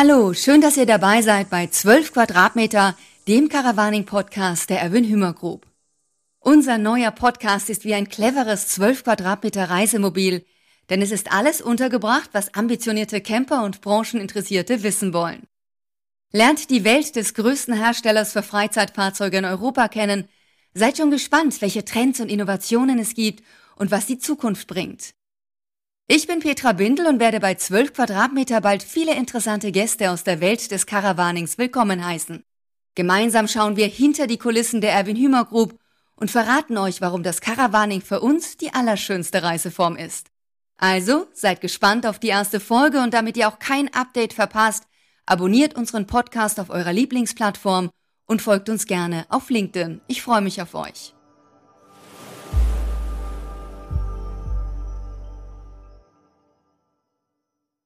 Hallo, schön, dass ihr dabei seid bei 12 Quadratmeter, dem Caravaning-Podcast der Erwin Hümer Group. Unser neuer Podcast ist wie ein cleveres 12 Quadratmeter Reisemobil, denn es ist alles untergebracht, was ambitionierte Camper und Brancheninteressierte wissen wollen. Lernt die Welt des größten Herstellers für Freizeitfahrzeuge in Europa kennen, seid schon gespannt, welche Trends und Innovationen es gibt und was die Zukunft bringt. Ich bin Petra Bindel und werde bei 12 Quadratmeter bald viele interessante Gäste aus der Welt des Caravanings willkommen heißen. Gemeinsam schauen wir hinter die Kulissen der Erwin Hümer Group und verraten euch, warum das Caravaning für uns die allerschönste Reiseform ist. Also seid gespannt auf die erste Folge und damit ihr auch kein Update verpasst, abonniert unseren Podcast auf eurer Lieblingsplattform und folgt uns gerne auf LinkedIn. Ich freue mich auf euch.